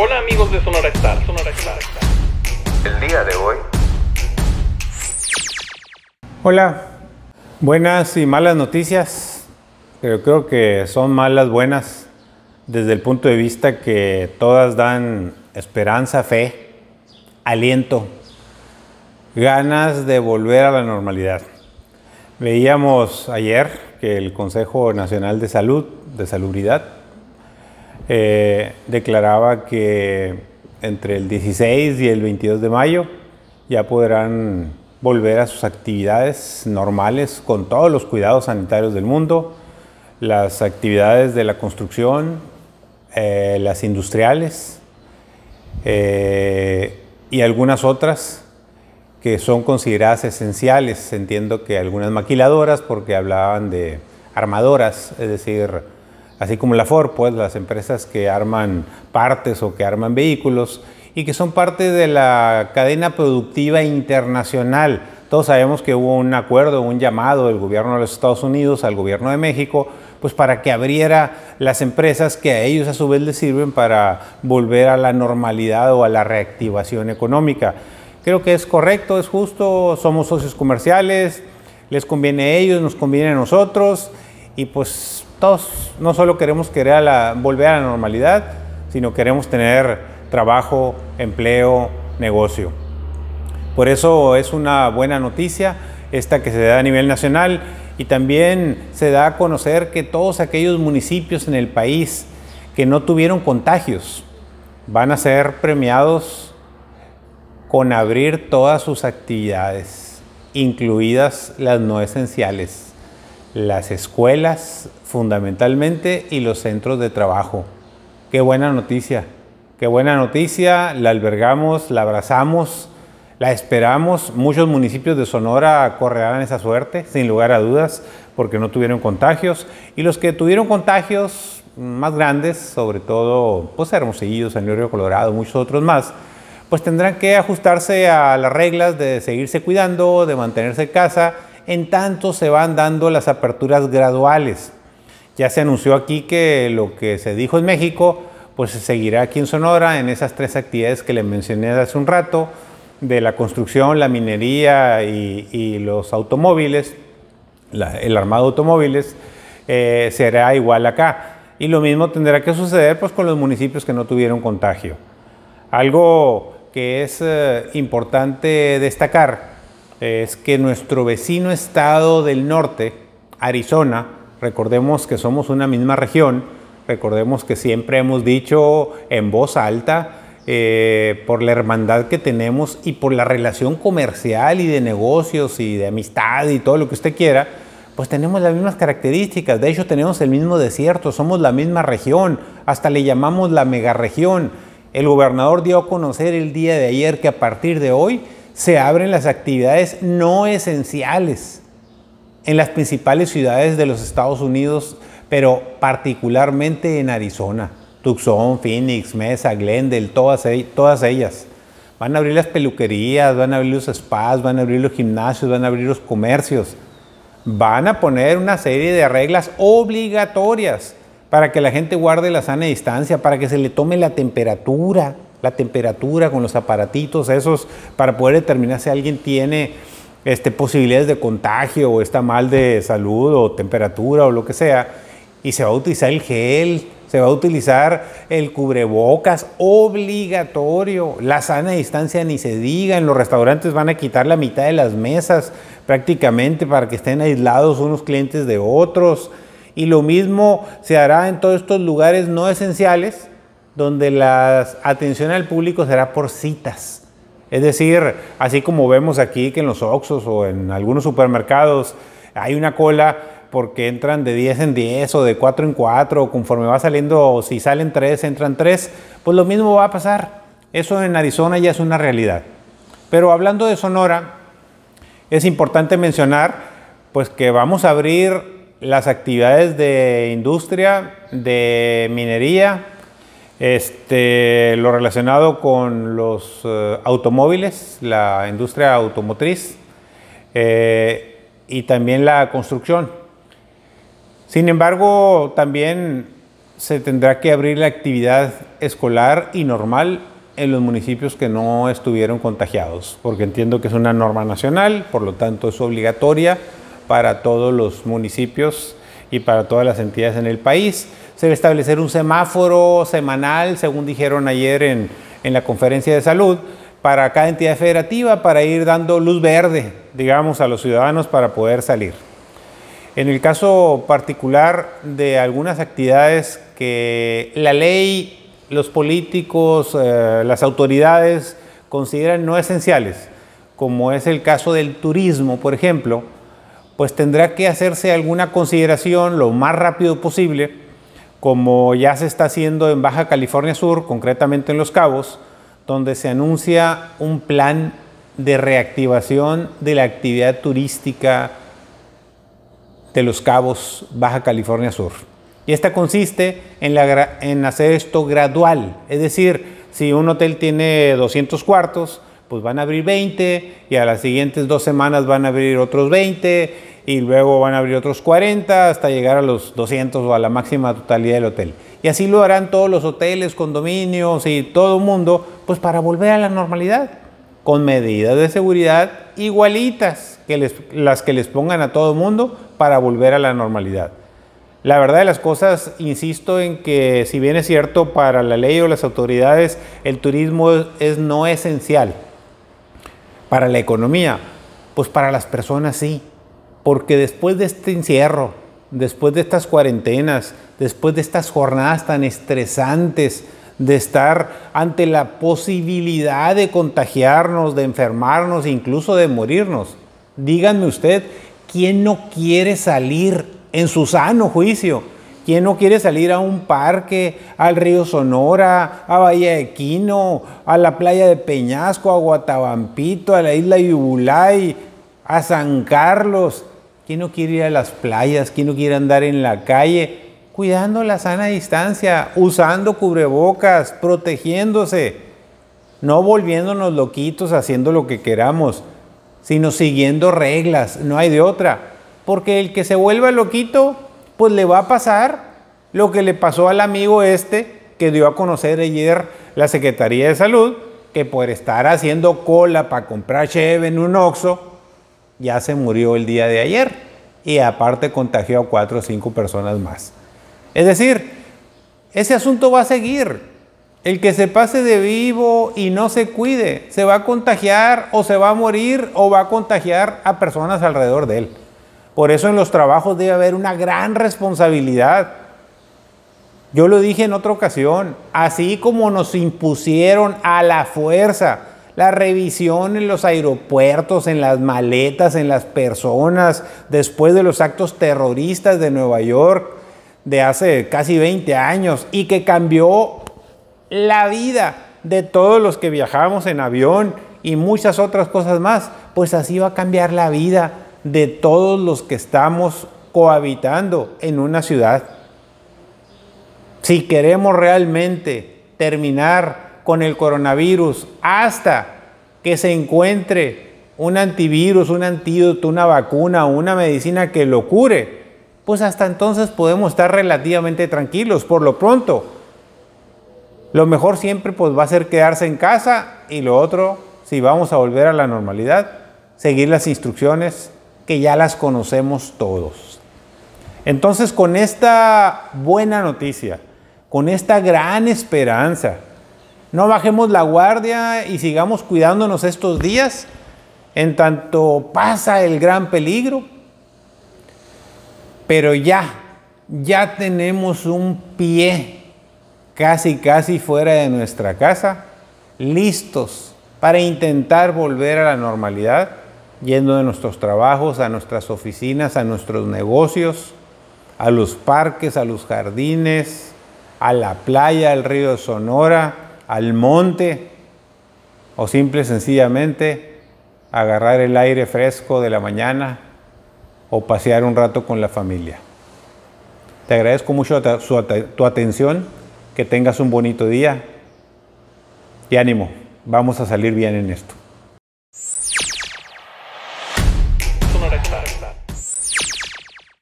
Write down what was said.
Hola amigos de Sonora Star, Sonora Star. El día de hoy. Hola, buenas y malas noticias, pero creo que son malas buenas desde el punto de vista que todas dan esperanza, fe, aliento, ganas de volver a la normalidad. Veíamos ayer que el Consejo Nacional de Salud, de Salubridad, eh, declaraba que entre el 16 y el 22 de mayo ya podrán volver a sus actividades normales con todos los cuidados sanitarios del mundo, las actividades de la construcción, eh, las industriales eh, y algunas otras que son consideradas esenciales. Entiendo que algunas maquiladoras, porque hablaban de armadoras, es decir, así como la Ford, pues las empresas que arman partes o que arman vehículos y que son parte de la cadena productiva internacional. Todos sabemos que hubo un acuerdo, un llamado del gobierno de los Estados Unidos al gobierno de México, pues para que abriera las empresas que a ellos a su vez les sirven para volver a la normalidad o a la reactivación económica. Creo que es correcto, es justo, somos socios comerciales, les conviene a ellos, nos conviene a nosotros y pues todos no solo queremos querer volver a la normalidad, sino queremos tener trabajo, empleo, negocio. Por eso es una buena noticia esta que se da a nivel nacional y también se da a conocer que todos aquellos municipios en el país que no tuvieron contagios van a ser premiados con abrir todas sus actividades, incluidas las no esenciales, las escuelas fundamentalmente y los centros de trabajo. Qué buena noticia, qué buena noticia, la albergamos, la abrazamos, la esperamos. Muchos municipios de Sonora correrán esa suerte, sin lugar a dudas, porque no tuvieron contagios. Y los que tuvieron contagios más grandes, sobre todo pues Hermosillo, San Luis Río Colorado, muchos otros más, pues tendrán que ajustarse a las reglas de seguirse cuidando, de mantenerse en casa, en tanto se van dando las aperturas graduales. Ya se anunció aquí que lo que se dijo en México, pues se seguirá aquí en Sonora en esas tres actividades que le mencioné hace un rato, de la construcción, la minería y, los automóviles, el armado de automóviles, eh, será igual acá. Y lo mismo tendrá que suceder pues, con los municipios que no tuvieron contagio. Algo que es eh, importante destacar es que nuestro vecino estado del norte, Arizona, recordemos que somos una misma región, recordemos que siempre hemos dicho en voz alta, eh, por la hermandad que tenemos y por la relación comercial y de negocios y de amistad y todo lo que usted quiera, pues tenemos las mismas características. De hecho, tenemos el mismo desierto, somos la misma región, hasta le llamamos la megaregión. El gobernador dio a conocer el día de ayer que a partir de hoy se abren las actividades no esenciales en las principales ciudades de los Estados Unidos, pero particularmente en Arizona. Tucson, Phoenix, Mesa, Glendale, todas, todas ellas. Van a abrir las peluquerías, van a abrir los spas, van a abrir los gimnasios, van a abrir los comercios. Van a poner una serie de reglas obligatorias para que la gente guarde la sana distancia, para que se le tome la temperatura, la temperatura con los aparatitos esos, para poder determinar si alguien tiene este, posibilidades de contagio o está mal de salud o temperatura o lo que sea. Y se va a utilizar el gel, se va a utilizar el cubrebocas obligatorio, la sana distancia ni se diga, en los restaurantes van a quitar la mitad de las mesas prácticamente para que estén aislados unos clientes de otros. Y lo mismo se hará en todos estos lugares no esenciales, donde la atención al público será por citas. Es decir, así como vemos aquí que en los Oxxos o en algunos supermercados hay una cola porque entran de 10 en 10 o de 4 en 4, conforme va saliendo, o si salen 3, entran 3, pues lo mismo va a pasar. Eso en Arizona ya es una realidad. Pero hablando de Sonora, es importante mencionar pues que vamos a abrir las actividades de industria, de minería, este, lo relacionado con los eh, automóviles, la industria automotriz eh, y también la construcción. Sin embargo, también se tendrá que abrir la actividad escolar y normal en los municipios que no estuvieron contagiados, porque entiendo que es una norma nacional, por lo tanto es obligatoria para todos los municipios y para todas las entidades en el país. Se debe establecer un semáforo semanal, según dijeron ayer en, en la conferencia de salud, para cada entidad federativa, para ir dando luz verde, digamos, a los ciudadanos para poder salir. En el caso particular de algunas actividades que la ley, los políticos, eh, las autoridades consideran no esenciales, como es el caso del turismo, por ejemplo, pues tendrá que hacerse alguna consideración lo más rápido posible, como ya se está haciendo en Baja California Sur, concretamente en Los Cabos, donde se anuncia un plan de reactivación de la actividad turística de Los Cabos, Baja California Sur. Y esta consiste en, en hacer esto gradual, es decir, si un hotel tiene 200 cuartos, pues van a abrir 20 y a las siguientes dos semanas van a abrir otros 20 y luego van a abrir otros 40 hasta llegar a los 200 o a la máxima totalidad del hotel. Y así lo harán todos los hoteles, condominios y todo el mundo, pues para volver a la normalidad, con medidas de seguridad igualitas que las que les pongan a todo el mundo para volver a la normalidad. La verdad de las cosas, insisto en que si bien es cierto para la ley o las autoridades, el turismo es, no esencial para la economía, pues para las personas sí, porque después de este encierro, después de estas cuarentenas, después de estas jornadas tan estresantes, de estar ante la posibilidad de contagiarnos, de enfermarnos, incluso de morirnos. Díganme usted, ¿quién no quiere salir en su sano juicio. ¿Quién no quiere salir a un parque, al río Sonora, a Bahía de Quino, a la playa de Peñasco, a Guatabampito, a la isla Yubulay, a San Carlos? ¿Quién no quiere ir a las playas? ¿Quién no quiere andar en la calle? Cuidando la sana distancia, usando cubrebocas, protegiéndose, no volviéndonos loquitos haciendo lo que queramos, sino siguiendo reglas, no hay de otra porque el que se vuelva loquito, pues le va a pasar lo que le pasó al amigo este que dio a conocer ayer la Secretaría de Salud, que por estar haciendo cola para comprar cheve en un Oxxo, ya se murió el día de ayer y aparte contagió a cuatro o cinco personas más. Es decir, ese asunto va a seguir. El que se pase de vivo y no se cuide, se va a contagiar o se va a morir o va a contagiar a personas alrededor de él. Por eso en los trabajos debe haber una gran responsabilidad. Yo lo dije en otra ocasión, así como nos impusieron a la fuerza la revisión en los aeropuertos, en las maletas, en las personas, después de los actos terroristas de Nueva York de hace casi 20 años y que cambió la vida de todos los que viajamos en avión y muchas otras cosas más, pues así va a cambiar la vida de todos los que estamos cohabitando en una ciudad. Si queremos realmente terminar con el coronavirus hasta que se encuentre un antivirus, un antídoto, una vacuna una medicina que lo cure, pues hasta entonces podemos estar relativamente tranquilos. Por lo pronto, lo mejor siempre pues va a ser quedarse en casa y lo otro, si vamos a volver a la normalidad, seguir las instrucciones que ya las conocemos todos. Entonces, con esta buena noticia, con esta gran esperanza, no bajemos la guardia y sigamos cuidándonos estos días en tanto pasa el gran peligro. Pero ya, ya tenemos un pie casi, casi fuera de nuestra casa, listos para intentar volver a la normalidad yendo de nuestros trabajos a nuestras oficinas, a nuestros negocios, a los parques, a los jardines, a la playa, al río Sonora, al monte, o simple sencillamente agarrar el aire fresco de la mañana o pasear un rato con la familia. Te agradezco mucho tu atención, que tengas un bonito día y ánimo, vamos a salir bien en esto.